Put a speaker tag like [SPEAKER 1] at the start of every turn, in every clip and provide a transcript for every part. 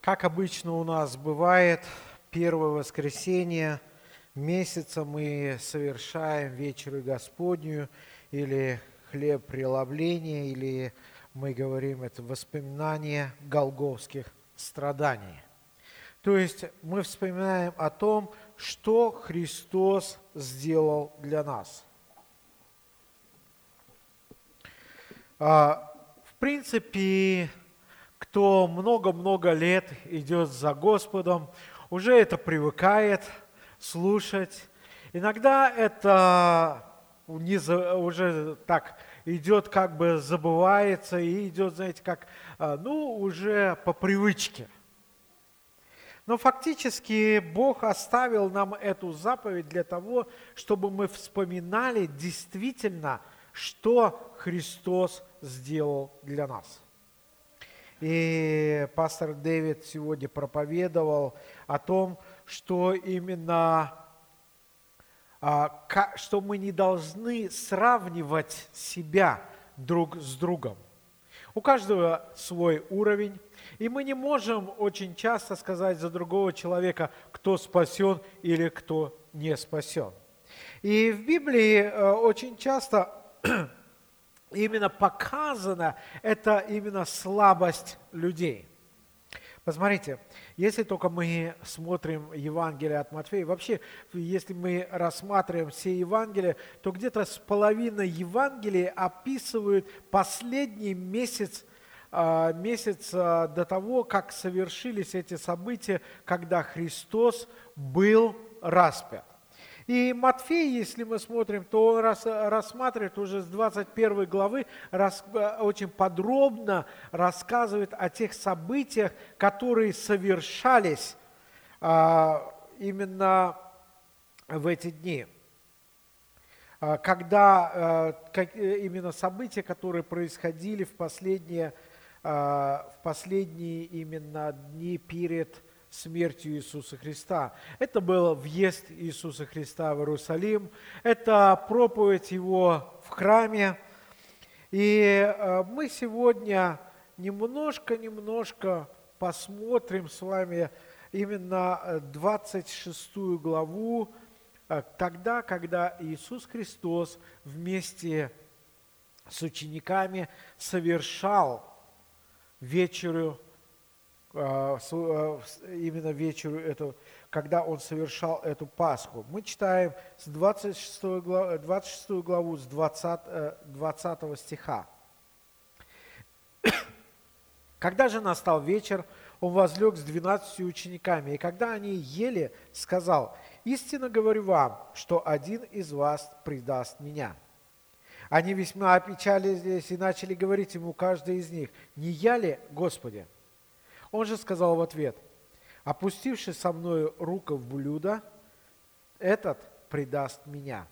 [SPEAKER 1] Как обычно у нас бывает, первое воскресенье месяца мы совершаем вечерю Господнюю или хлеб преломления, или мы говорим это воспоминание голговских страданий. То есть мы вспоминаем о том, что Христос сделал для нас. А, в принципе, кто много-много лет идет за Господом, уже это привыкает слушать. Иногда это уже так идет, как бы забывается и идет, знаете, как, а, ну, уже по привычке. Но фактически Бог оставил нам эту заповедь для того, чтобы мы вспоминали действительно, что Христос сделал для нас. И пастор Дэвид сегодня проповедовал о том, что именно а, что мы не должны сравнивать себя друг с другом. У каждого свой уровень, и мы не можем очень часто сказать за другого человека, кто спасен или кто не спасен. И в Библии э, очень часто именно показана это именно слабость людей. Посмотрите, если только мы смотрим Евангелие от Матфея, вообще, если мы рассматриваем все Евангелия, то где-то с половиной Евангелия описывают последний месяц а, месяц а, до того, как совершились эти события, когда Христос был распят. И Матфей, если мы смотрим, то он рассматривает уже с 21 главы, очень подробно рассказывает о тех событиях, которые совершались а, именно в эти дни. А, когда э, именно события, которые происходили в последние, а, в последние именно дни перед смертью Иисуса Христа. Это был въезд Иисуса Христа в Иерусалим, это проповедь Его в храме. И э, мы сегодня немножко-немножко посмотрим с вами именно 26 э, главу, э, тогда, когда Иисус Христос вместе с учениками совершал вечерю именно вечеру, эту, когда он совершал эту Пасху. Мы читаем с 26 главу, 26 главу с 20, 20 э, стиха. Когда же настал вечер, он возлег с двенадцатью учениками, и когда они ели, сказал, «Истинно говорю вам, что один из вас предаст меня». Они весьма опечалились и начали говорить ему, каждый из них, «Не я ли, Господи?» Он же сказал в ответ, опустивший со мной руку в блюдо, этот предаст меня.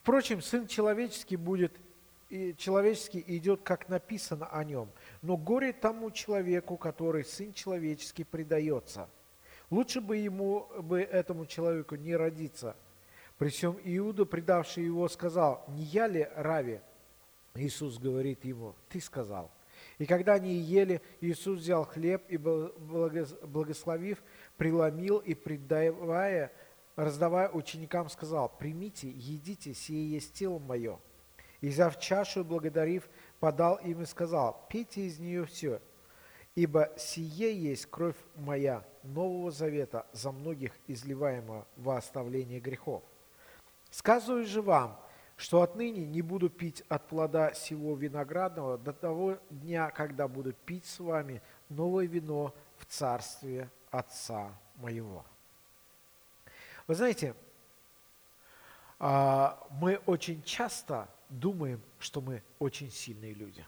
[SPEAKER 1] Впрочем, Сын Человеческий будет, и человеческий идет, как написано о нем. Но горе тому человеку, который Сын Человеческий предается. Лучше бы ему, бы этому человеку не родиться. При всем Иуда, предавший его, сказал, не я ли Рави? Иисус говорит ему, ты сказал. И когда они ели, Иисус взял хлеб и, благословив, преломил и, предавая, раздавая ученикам, сказал, «Примите, едите, сие есть тело мое». И взяв чашу, благодарив, подал им и сказал, «Пейте из нее все, ибо сие есть кровь моя Нового Завета за многих изливаемого во оставление грехов. Сказываю же вам, что отныне не буду пить от плода сего виноградного до того дня, когда буду пить с вами новое вино в царстве Отца моего. Вы знаете, а, мы очень часто думаем, что мы очень сильные люди.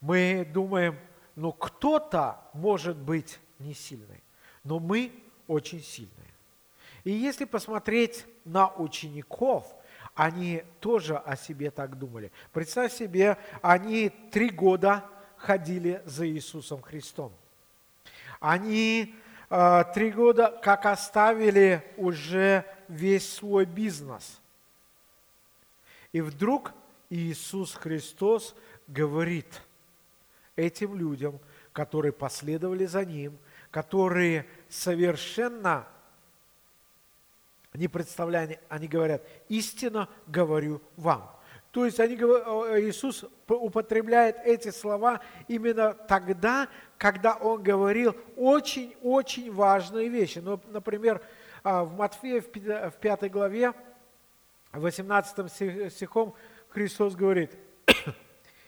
[SPEAKER 1] Мы думаем, ну кто-то может быть не сильный, но мы очень сильные. И если посмотреть на учеников – они тоже о себе так думали. Представь себе, они три года ходили за Иисусом Христом. Они э, три года как оставили уже весь свой бизнес. И вдруг Иисус Христос говорит этим людям, которые последовали за ним, которые совершенно не представляя, они говорят, истинно говорю вам. То есть они, Иисус употребляет эти слова именно тогда, когда Он говорил очень-очень важные вещи. Ну, например, а, в Матфея в 5 главе, 18 стихом Христос говорит,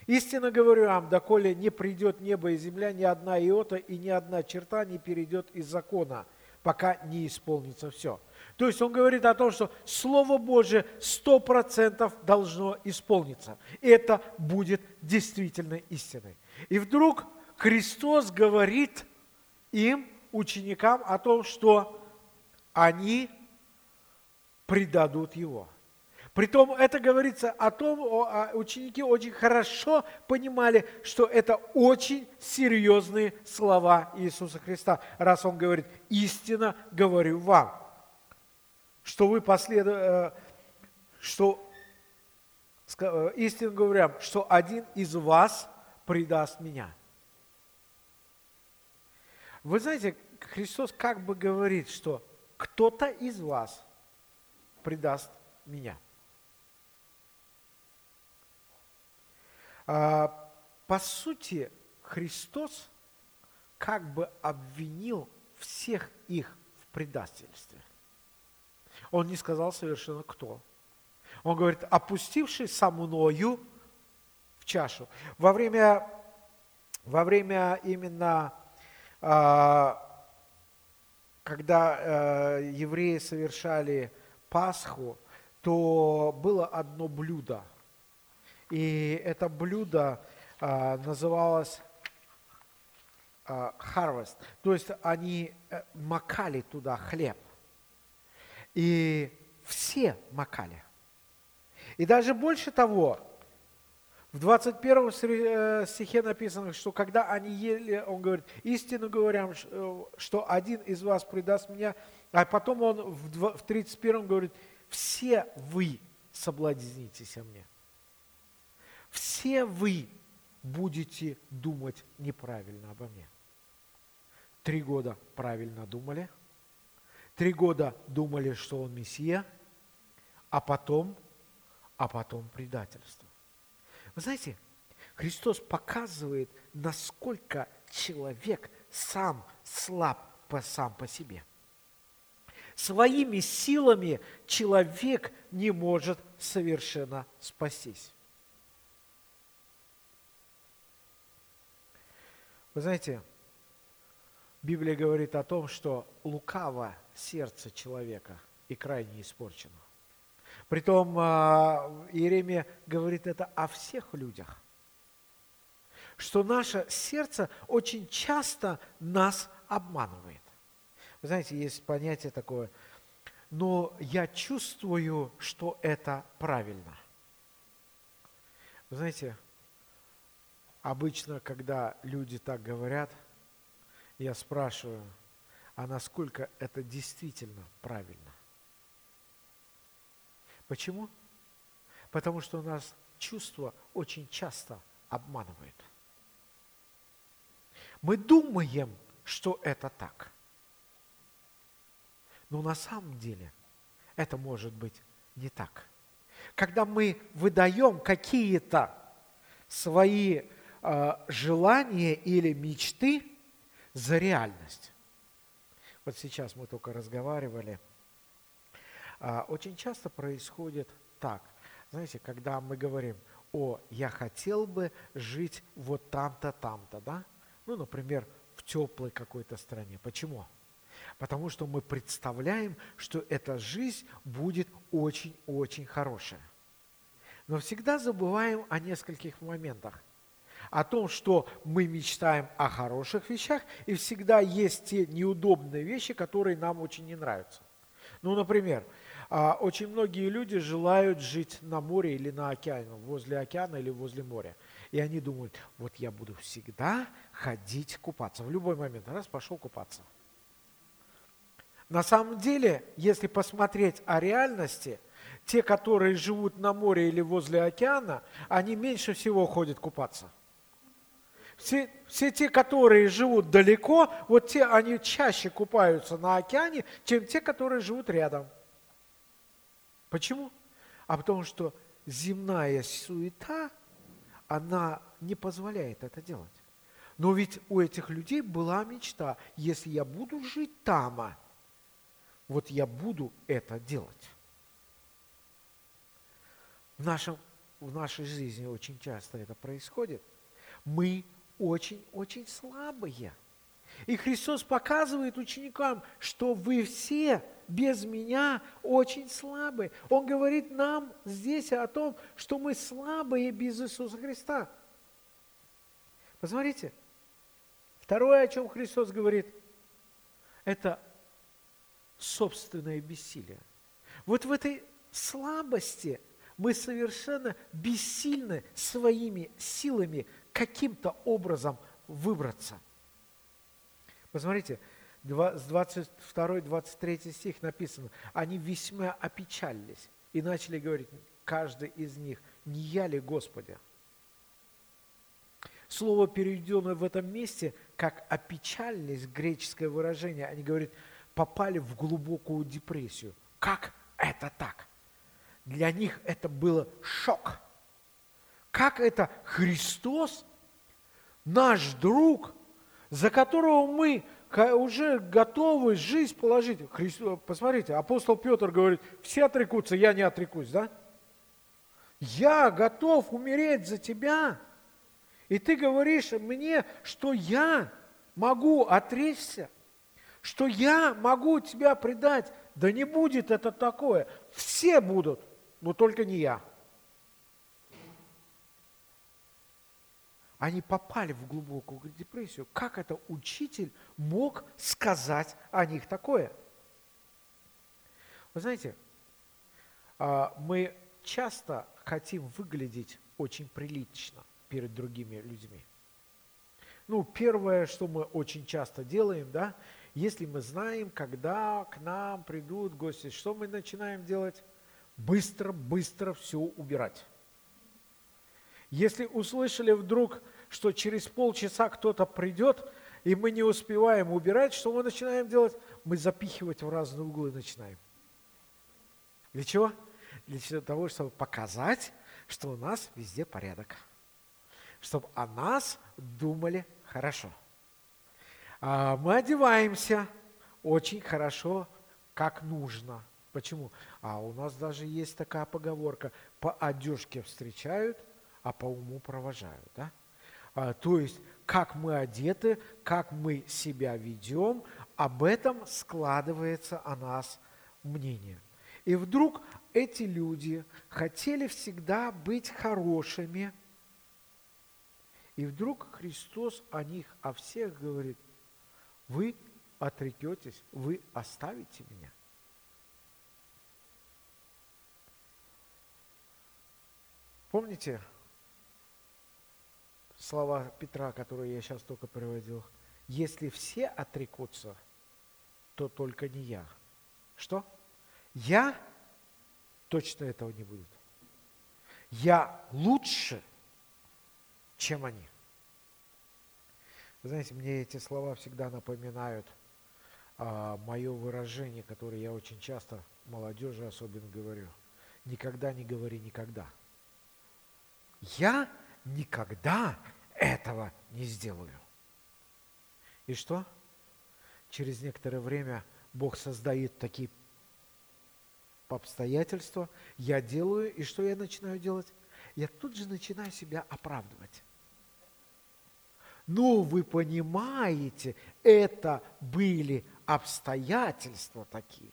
[SPEAKER 1] «Истинно говорю вам, доколе не придет небо и земля, ни одна иота и ни одна черта не перейдет из закона, пока не исполнится все». То есть он говорит о том, что Слово Божие сто процентов должно исполниться. Это будет действительно истиной. И вдруг Христос говорит им, ученикам, о том, что они предадут Его. Притом это говорится о том, ученики очень хорошо понимали, что это очень серьезные слова Иисуса Христа, раз Он говорит, истинно говорю вам что вы последу... Э, что, э, истинно говоря, что один из вас предаст меня. Вы знаете, Христос как бы говорит, что кто-то из вас предаст меня. А, по сути, Христос как бы обвинил всех их в предательстве. Он не сказал совершенно кто. Он говорит, опустившись со мною в чашу. Во время, во время именно, а, когда э, евреи совершали Пасху, то было одно блюдо. И это блюдо а, называлось harvest. То есть они э, макали туда хлеб. И все макали. И даже больше того, в 21 э, стихе написано, что когда они ели, он говорит, истину говоря, э, что один из вас предаст меня, а потом он в 31 говорит, все вы соблазнитесь о мне. Все вы будете думать неправильно обо мне. Три года правильно думали – Три года думали, что он Мессия, а потом, а потом предательство. Вы знаете, Христос показывает, насколько человек сам слаб по, сам по себе. Своими силами человек не может совершенно спастись. Вы знаете, Библия говорит о том, что лукаво сердце человека и крайне испорчено. Притом а, Иеремия говорит это о всех людях, что наше сердце очень часто нас обманывает. Вы знаете, есть понятие такое, но я чувствую, что это правильно. Вы знаете, обычно, когда люди так говорят, я спрашиваю, а насколько это действительно правильно. Почему? Потому что у нас чувство очень часто обманывает. Мы думаем, что это так. Но на самом деле это может быть не так. Когда мы выдаем какие-то свои э, желания или мечты за реальность, вот сейчас мы только разговаривали, а, очень часто происходит так. Знаете, когда мы говорим, о, я хотел бы жить вот там-то, там-то, да? Ну, например, в теплой какой-то стране. Почему? Потому что мы представляем, что эта жизнь будет очень-очень хорошая. Но всегда забываем о нескольких моментах о том, что мы мечтаем о хороших вещах, и всегда есть те неудобные вещи, которые нам очень не нравятся. Ну, например, а, очень многие люди желают жить на море или на океане, возле океана или возле моря. И они думают, вот я буду всегда ходить купаться. В любой момент, раз, пошел купаться. На самом деле, если посмотреть о реальности, те, которые живут на море или возле океана, они меньше всего ходят купаться. Все, все те, которые живут далеко, вот те, они чаще купаются на океане, чем те, которые живут рядом. Почему? А потому что земная суета, она не позволяет это делать. Но ведь у этих людей была мечта, если я буду жить там, вот я буду это делать. В, нашем, в нашей жизни очень часто это происходит. Мы очень-очень слабые. И Христос показывает ученикам, что вы все без меня очень слабые. Он говорит нам здесь о том, что мы слабые без Иисуса Христа. Посмотрите, второе, о чем Христос говорит, это собственное бессилие. Вот в этой слабости мы совершенно бессильны своими силами каким-то образом выбраться. Посмотрите, с 22-23 стих написано, они весьма опечалились и начали говорить, каждый из них, не я ли Господи? Слово, переведенное в этом месте, как опечалились, греческое выражение, они говорят, попали в глубокую депрессию. Как это так? Для них это было шок. Как это Христос, наш друг, за которого мы уже готовы жизнь положить. Христос, посмотрите, апостол Петр говорит, все отрекутся, я не отрекусь, да? Я готов умереть за тебя. И ты говоришь мне, что я могу отречься, что я могу тебя предать. Да не будет это такое. Все будут, но только не я. Они попали в глубокую депрессию. Как это учитель мог сказать о них такое? Вы знаете, а, мы часто хотим выглядеть очень прилично перед другими людьми. Ну, первое, что мы очень часто делаем, да, если мы знаем, когда к нам придут гости, что мы начинаем делать? Быстро-быстро все убирать. Если услышали вдруг, что через полчаса кто-то придет, и мы не успеваем убирать, что мы начинаем делать? Мы запихивать в разные углы начинаем. Для чего? Для того, чтобы показать, что у нас везде порядок. Чтобы о нас думали хорошо. А мы одеваемся очень хорошо, как нужно. Почему? А у нас даже есть такая поговорка, по одежке встречают, а по уму провожают. Да? А, то есть, как мы одеты, как мы себя ведем, об этом складывается о нас мнение. И вдруг эти люди хотели всегда быть хорошими, и вдруг Христос о них, о всех говорит, вы отрекетесь, вы оставите меня. Помните, слова Петра, которые я сейчас только приводил. Если все отрекутся, то только не я. Что? Я точно этого не будет. Я лучше, чем они. Вы знаете, мне эти слова всегда напоминают а, мое выражение, которое я очень часто молодежи особенно говорю. Никогда не говори никогда. Я никогда этого не сделаю. И что? Через некоторое время Бог создает такие обстоятельства, я делаю, и что я начинаю делать? Я тут же начинаю себя оправдывать. Ну, вы понимаете, это были обстоятельства такие.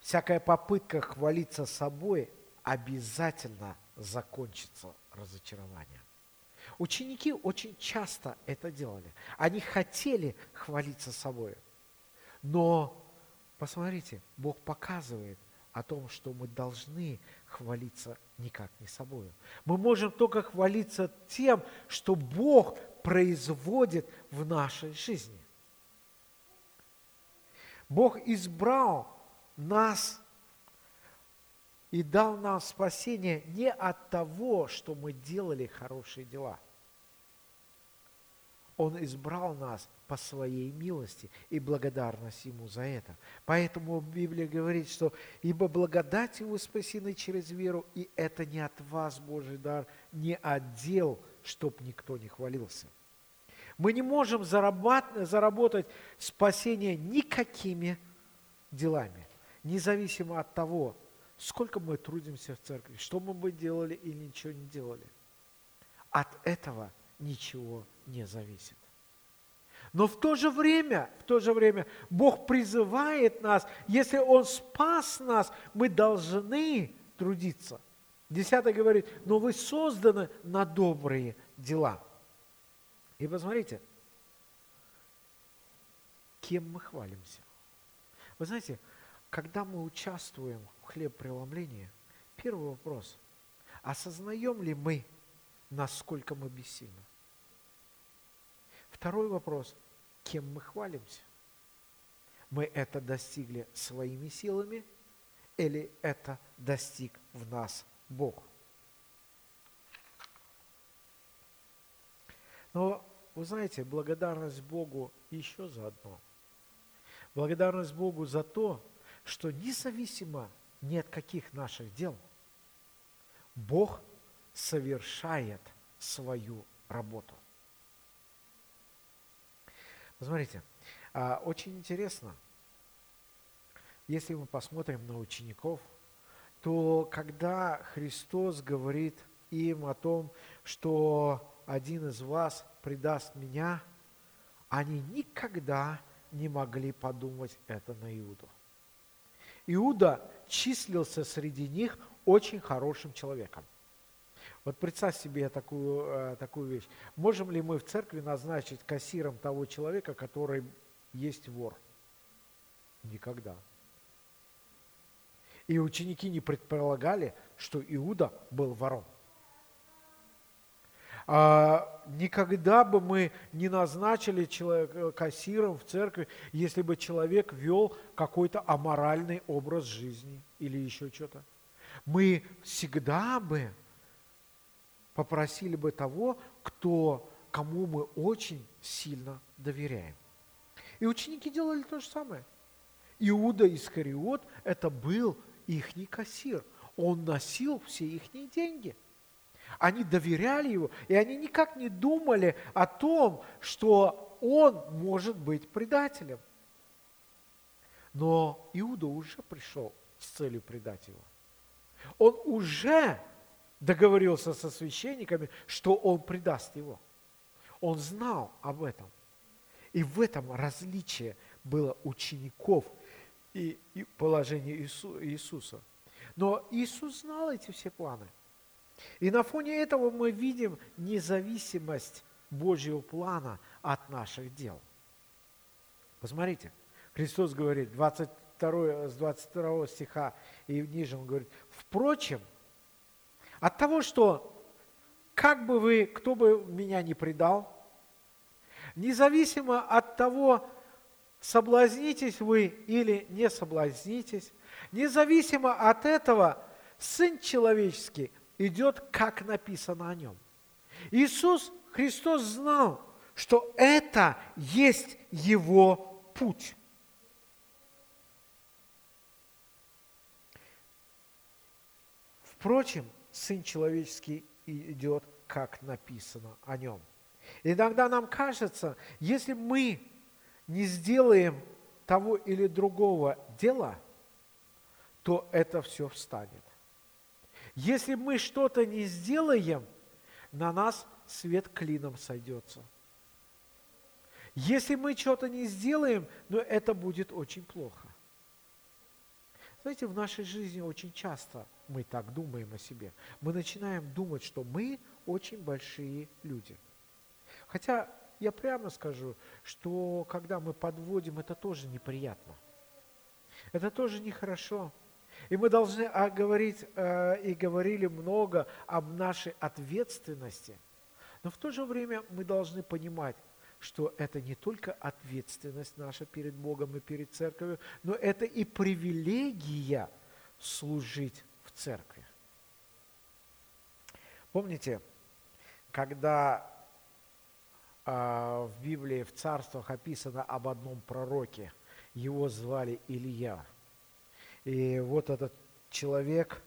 [SPEAKER 1] Всякая попытка хвалиться собой обязательно закончится разочарованием. Ученики очень часто это делали. Они хотели хвалиться собой. Но, посмотрите, Бог показывает о том, что мы должны хвалиться никак не собой. Мы можем только хвалиться тем, что Бог производит в нашей жизни. Бог избрал нас и дал нам спасение не от того, что мы делали хорошие дела. Он избрал нас по своей милости и благодарность Ему за это. Поэтому Библия говорит, что «Ибо благодать вы спасены через веру, и это не от вас Божий дар, не от дел, чтоб никто не хвалился». Мы не можем заработать спасение никакими делами, независимо от того, сколько мы трудимся в церкви, что мы бы делали или ничего не делали. От этого ничего не зависит. Но в то же время, в то же время Бог призывает нас, если Он спас нас, мы должны трудиться. Десятый говорит, но вы созданы на добрые дела. И посмотрите, кем мы хвалимся. Вы знаете, когда мы участвуем в хлеб-преломлении, первый вопрос, осознаем ли мы, насколько мы бессильны? Второй вопрос, кем мы хвалимся? Мы это достигли своими силами или это достиг в нас Бог? Но вы знаете, благодарность Богу еще заодно. Благодарность Богу за то, что независимо ни от каких наших дел, Бог совершает свою работу. Посмотрите, а, очень интересно, если мы посмотрим на учеников, то когда Христос говорит им о том, что один из вас предаст меня, они никогда не могли подумать это на Иуду. Иуда числился среди них очень хорошим человеком. Вот представь себе такую, э, такую вещь. Можем ли мы в церкви назначить кассиром того человека, который есть вор? Никогда. И ученики не предполагали, что Иуда был вором. А, никогда бы мы не назначили человека э, кассиром в церкви, если бы человек вел какой-то аморальный образ жизни или еще что-то. Мы всегда бы попросили бы того, кто, кому мы очень сильно доверяем. И ученики делали то же самое. Иуда Искариот – это был ихний кассир. Он носил все их деньги – они доверяли его, и они никак не думали о том, что он может быть предателем. Но Иуда уже пришел с целью предать его. Он уже договорился со священниками, что он предаст его. Он знал об этом. И в этом различие было учеников и, положение Иису, Иисуса. Но Иисус знал эти все планы – и на фоне этого мы видим независимость Божьего плана от наших дел. Посмотрите, Христос говорит, 22, с 22 стиха и ниже он говорит, впрочем, от того, что как бы вы, кто бы меня не предал, независимо от того, соблазнитесь вы или не соблазнитесь, независимо от этого, Сын Человеческий идет, как написано о нем. Иисус Христос знал, что это есть Его путь. Впрочем, Сын Человеческий идет, как написано о нем. Иногда нам кажется, если мы не сделаем того или другого дела, то это все встанет. Если мы что-то не сделаем, на нас свет клином сойдется. Если мы что-то не сделаем, но ну, это будет очень плохо. Знаете, в нашей жизни очень часто мы так думаем о себе. Мы начинаем думать, что мы очень большие люди. Хотя я прямо скажу, что когда мы подводим, это тоже неприятно. Это тоже нехорошо. И мы должны говорить э, и говорили много об нашей ответственности. Но в то же время мы должны понимать, что это не только ответственность наша перед Богом и перед Церковью, но это и привилегия служить в церкви. Помните, когда э, в Библии, в царствах описано об одном пророке, его звали Илья. И вот этот человек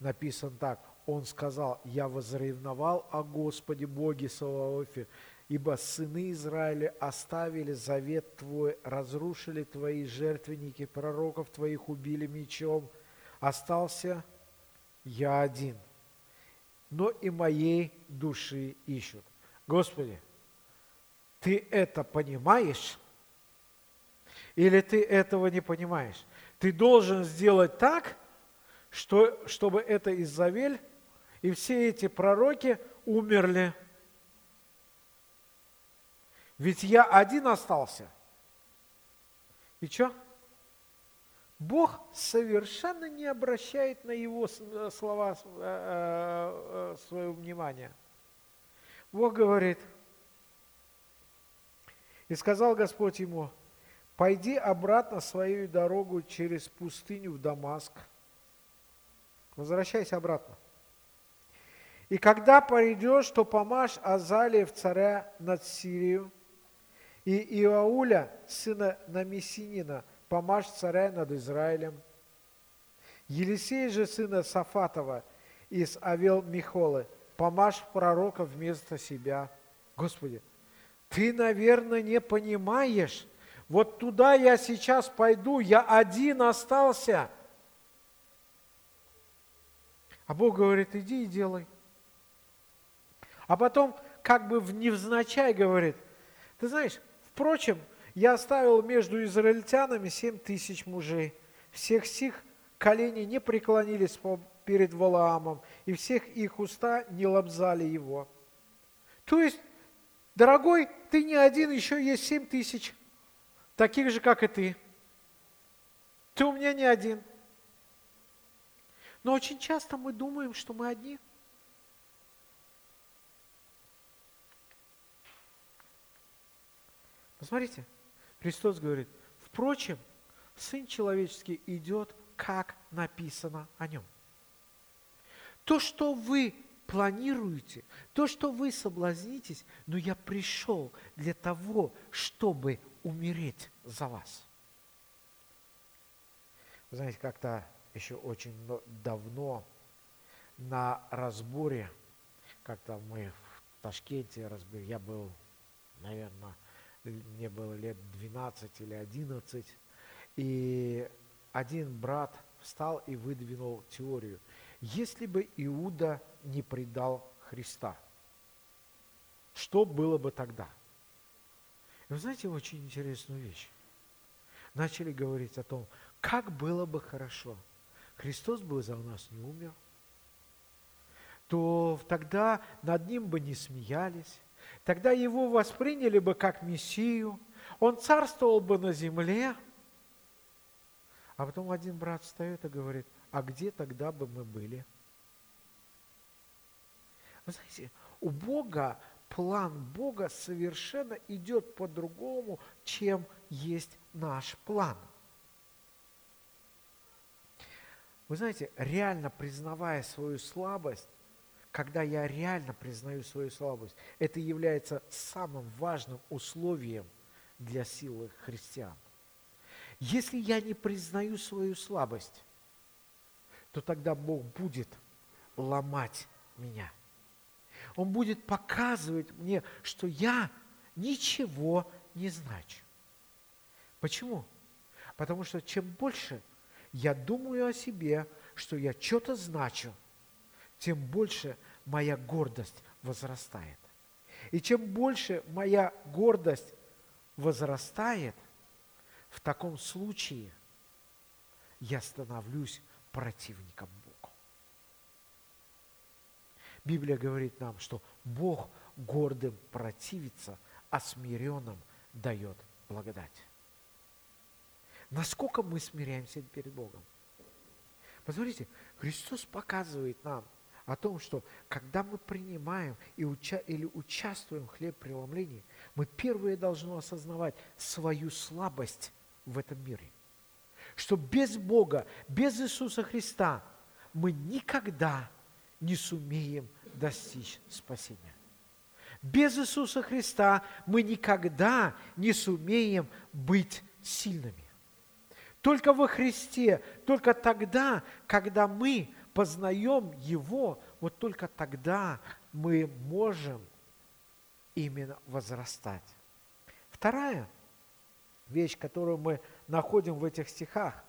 [SPEAKER 1] написан так, он сказал, я возревновал о Господе Боге Саваофе, ибо сыны Израиля оставили завет Твой, разрушили Твои жертвенники, пророков Твоих убили мечом, остался я один, но и моей души ищут. Господи, Ты это понимаешь? Или Ты этого не понимаешь? Ты должен сделать так, что, чтобы это Изавель и все эти пророки умерли. Ведь я один остался. И что? Бог совершенно не обращает на его э, слова э, э, свое внимание. Бог говорит, и сказал Господь ему, пойди обратно свою дорогу через пустыню в Дамаск. Возвращайся обратно. И когда пойдешь, то помажь Азалия в царя над Сирию, и Иауля, сына Намесинина, помажь царя над Израилем. Елисей же, сына Сафатова, из Авел Михолы, помажь пророка вместо себя. Господи, ты, наверное, не понимаешь, вот туда я сейчас пойду, я один остался. А Бог говорит, иди и делай. А потом, как бы невзначай говорит, ты знаешь, впрочем, я оставил между израильтянами семь тысяч мужей. Всех сих колени не преклонились перед Валаамом, и всех их уста не лобзали его. То есть, дорогой, ты не один, еще есть семь тысяч, таких же, как и ты. Ты у меня не один. Но очень часто мы думаем, что мы одни – Посмотрите, Христос говорит, впрочем, Сын Человеческий идет, как написано о нем. То, что вы планируете, то, что вы соблазнитесь, но я пришел для того, чтобы умереть за вас. Вы знаете, как-то еще очень давно на разборе, как-то мы в Ташкенте разбили, я был, наверное, мне было лет 12 или 11, и один брат встал и выдвинул теорию. Если бы Иуда не предал Христа, что было бы тогда? Вы знаете очень интересную вещь? Начали говорить о том, как было бы хорошо. Христос бы за нас не умер, то тогда над ним бы не смеялись, Тогда его восприняли бы как Мессию, он царствовал бы на земле. А потом один брат встает и говорит, а где тогда бы мы были? Вы знаете, у Бога, план Бога совершенно идет по-другому, чем есть наш план. Вы знаете, реально признавая свою слабость, когда я реально признаю свою слабость, это является самым важным условием для силы христиан. Если я не признаю свою слабость, то тогда Бог будет ломать меня. Он будет показывать мне, что я ничего не значу. Почему? Потому что чем больше я думаю о себе, что я что-то значу, тем больше моя гордость возрастает. И чем больше моя гордость возрастает, в таком случае я становлюсь противником. Библия говорит нам, что Бог гордым противится, а смиренным дает благодать. Насколько мы смиряемся перед Богом? Посмотрите, Христос показывает нам – о том, что когда мы принимаем и уча или участвуем в хлеб-преломлении, мы первые должны осознавать свою слабость в этом мире. Что без Бога, без Иисуса Христа мы никогда не сумеем достичь спасения. Без Иисуса Христа мы никогда не сумеем быть сильными. Только во Христе, только тогда, когда мы познаем Его, вот только тогда мы можем именно возрастать. Вторая вещь, которую мы находим в этих стихах,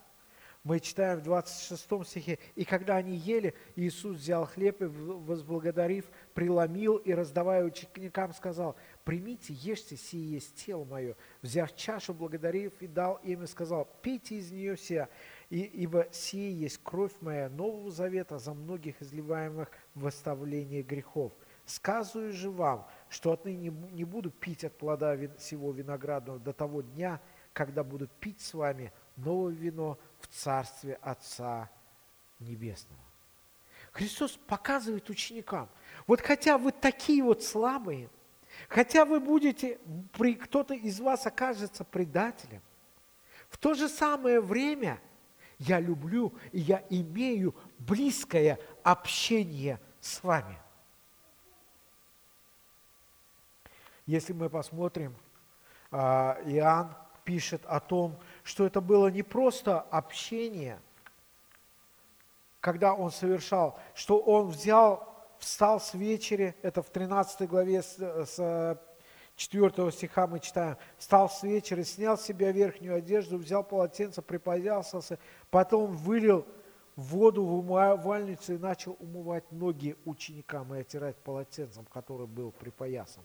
[SPEAKER 1] мы читаем в 26 стихе, «И когда они ели, Иисус взял хлеб и, возблагодарив, преломил и, раздавая ученикам, сказал, «Примите, ешьте, сие есть тело мое». Взяв чашу, благодарив, и дал им и сказал, «Пейте из нее все, и, ибо сие есть кровь моя Нового Завета за многих изливаемых в оставление грехов. Сказываю же вам, что отныне не буду пить от плода всего виноградного до того дня, когда буду пить с вами новое вино в Царстве Отца Небесного. Христос показывает ученикам, вот хотя вы такие вот слабые, хотя вы будете, кто-то из вас окажется предателем, в то же самое время я люблю и я имею близкое общение с вами. Если мы посмотрим, а, Иоанн пишет о том, что это было не просто общение, когда он совершал, что он взял, встал с вечери, это в 13 главе с, с 4 стиха мы читаем, встал с вечера, снял с себя верхнюю одежду, взял полотенце, припоясался, потом вылил воду в умывальницу и начал умывать ноги ученикам и отирать полотенцем, который был припоясан.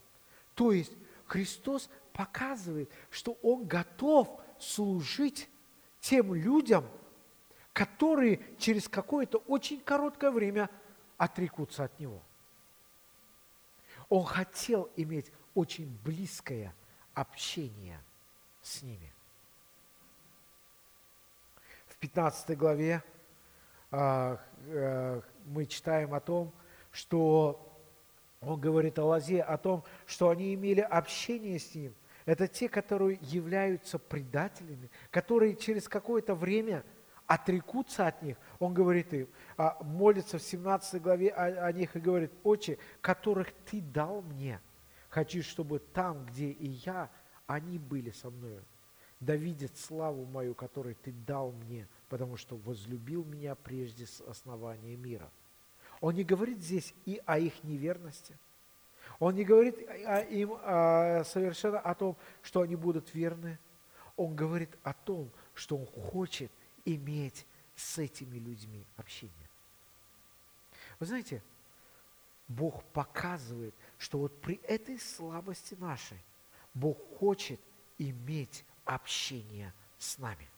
[SPEAKER 1] То есть Христос показывает, что Он готов служить тем людям, которые через какое-то очень короткое время отрекутся от Него. Он хотел иметь очень близкое общение с ними. В 15 главе э, э, мы читаем о том, что он говорит о Лазе, о том, что они имели общение с ним. Это те, которые являются предателями, которые через какое-то время отрекутся от них. Он говорит им, а, молится в 17 главе о, них и говорит, «Отче, которых Ты дал мне, хочу, чтобы там, где и я, они были со мною. Да видят славу мою, которую Ты дал мне, потому что возлюбил меня прежде с основания мира». Он не говорит здесь и о их неверности. Он не говорит им совершенно о том, что они будут верны. Он говорит о том, что он хочет иметь с этими людьми общение. Вы знаете, Бог показывает, что вот при этой слабости нашей Бог хочет иметь общение с нами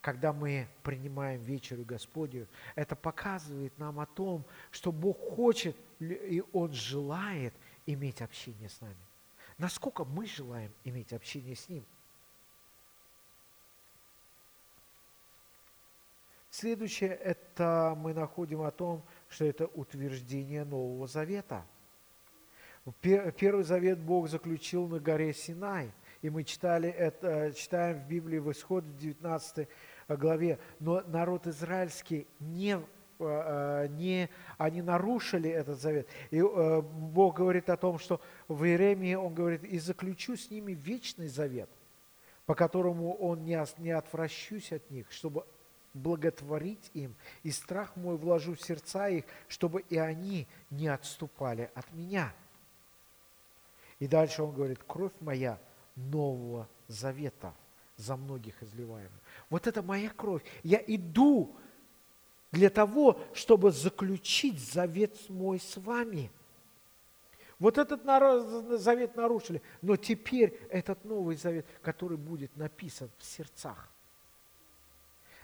[SPEAKER 1] когда мы принимаем вечерю Господню, это показывает нам о том, что Бог хочет и Он желает иметь общение с нами. Насколько мы желаем иметь общение с Ним? Следующее, это мы находим о том, что это утверждение Нового Завета. Первый завет Бог заключил на горе Синай – и мы читали это, читаем в Библии в Исходе 19 главе, но народ израильский не э, э, не, они нарушили этот завет. И э, Бог говорит о том, что в Иеремии, Он говорит, и заключу с ними вечный завет, по которому Он не, не отвращусь от них, чтобы благотворить им, и страх мой вложу в сердца их, чтобы и они не отступали от меня. И дальше он говорит, кровь моя Нового Завета за многих изливаемых. Вот это моя кровь. Я иду для того, чтобы заключить завет мой с вами. Вот этот завет нарушили, но теперь этот новый завет, который будет написан в сердцах.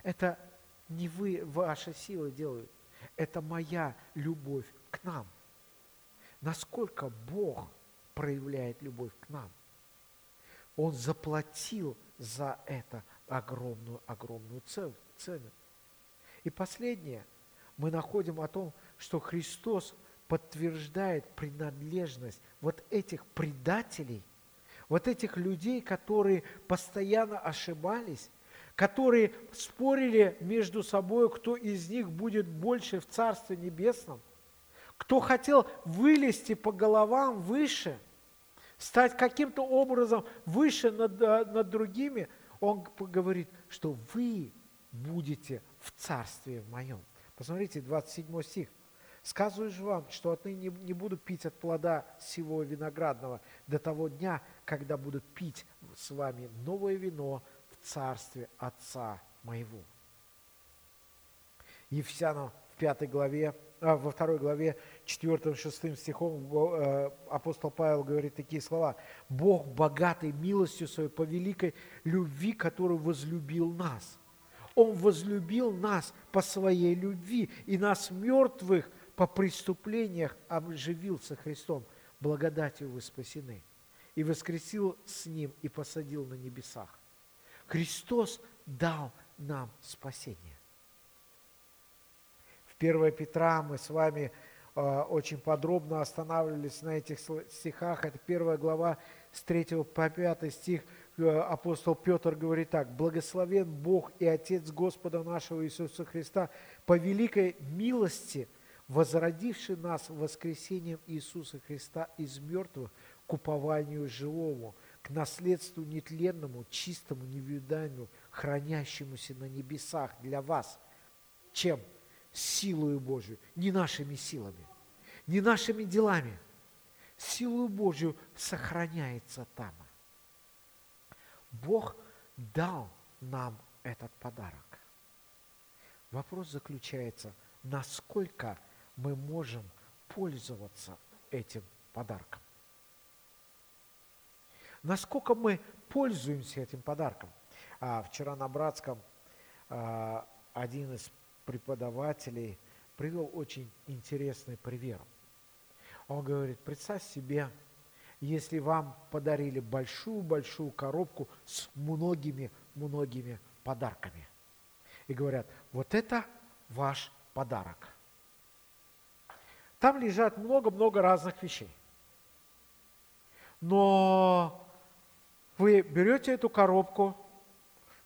[SPEAKER 1] Это не вы, ваши силы делают, это моя любовь к нам. Насколько Бог проявляет любовь к нам – он заплатил за это огромную-огромную цену. И последнее, мы находим о том, что Христос подтверждает принадлежность вот этих предателей, вот этих людей, которые постоянно ошибались, которые спорили между собой, кто из них будет больше в Царстве Небесном, кто хотел вылезти по головам выше, стать каким-то образом выше над, э, над другими, он говорит, что вы будете в Царстве моем. Посмотрите, 27 стих. Сказываю же вам, что отныне не буду пить от плода всего виноградного до того дня, когда буду пить с вами новое вино в царстве Отца моего. Ефесянам в пятой главе, а, во второй главе, 4-6 стихом э, апостол Павел говорит такие слова. «Бог, богатый милостью своей по великой любви, которую возлюбил нас». Он возлюбил нас по своей любви, и нас мертвых – по преступлениях обживился Христом, благодатью вы спасены. И воскресил с Ним и посадил на небесах. Христос дал нам спасение. В 1 Петра мы с вами э, очень подробно останавливались на этих стихах. Это первая глава с 3 по 5 стих. Э, апостол Петр говорит так. «Благословен Бог и Отец Господа нашего Иисуса Христа по великой милости – возродивший нас воскресением Иисуса Христа из мертвых к упованию живому, к наследству нетленному, чистому, невиданию, хранящемуся на небесах для вас. Чем? Силою Божию, не нашими силами, не нашими делами. Силою Божию сохраняется там. Бог дал нам этот подарок. Вопрос заключается, насколько мы можем пользоваться этим подарком. Насколько мы пользуемся этим подарком? А, вчера на Братском а, один из преподавателей привел очень интересный пример. Он говорит, представь себе, если вам подарили большую-большую коробку с многими-многими подарками. И говорят, вот это ваш подарок. Там лежат много-много разных вещей. Но вы берете эту коробку,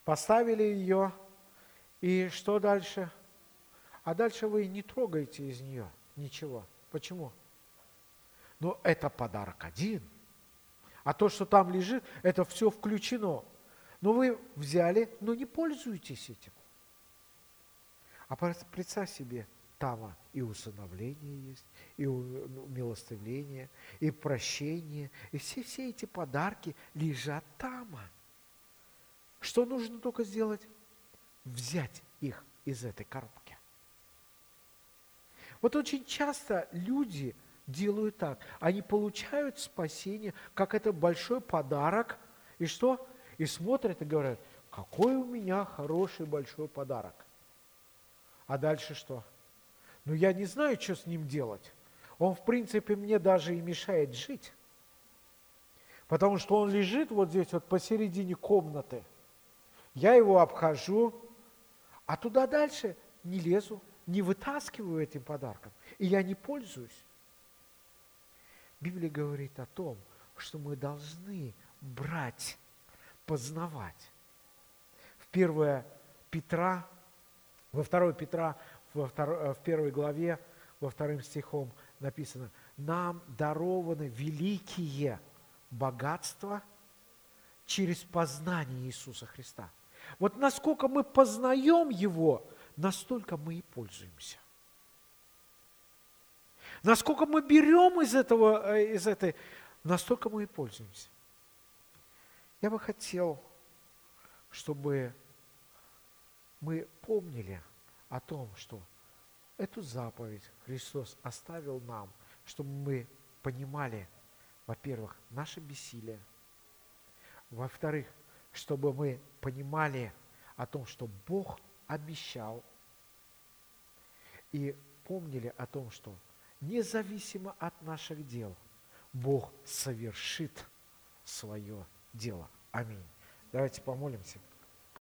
[SPEAKER 1] поставили ее, и что дальше? А дальше вы не трогаете из нее ничего. Почему? Ну, это подарок один. А то, что там лежит, это все включено. Но вы взяли, но не пользуетесь этим. А представь себе – там и усыновление есть, и умилостивление, и прощение. И все, все эти подарки лежат там. Что нужно только сделать? Взять их из этой коробки. Вот очень часто люди делают так. Они получают спасение, как это большой подарок. И что? И смотрят и говорят, какой у меня хороший большой подарок. А дальше что? но я не знаю, что с ним делать. Он, в принципе, мне даже и мешает жить. Потому что он лежит вот здесь вот посередине комнаты. Я его обхожу, а туда дальше не лезу, не вытаскиваю этим подарком. И я не пользуюсь. Библия говорит о том, что мы должны брать, познавать. В 1 Петра, во 2 Петра во второй, э, в первой главе, во вторым стихом написано, нам дарованы великие богатства через познание Иисуса Христа. Вот насколько мы познаем Его, настолько мы и пользуемся. Насколько мы берем из, этого, э, из этой, настолько мы и пользуемся. Я бы хотел, чтобы мы помнили о том, что эту заповедь Христос оставил нам, чтобы мы понимали, во-первых, наше бессилие, во-вторых, чтобы мы понимали о том, что Бог обещал, и помнили о том, что независимо от наших дел, Бог совершит свое дело. Аминь. Давайте помолимся.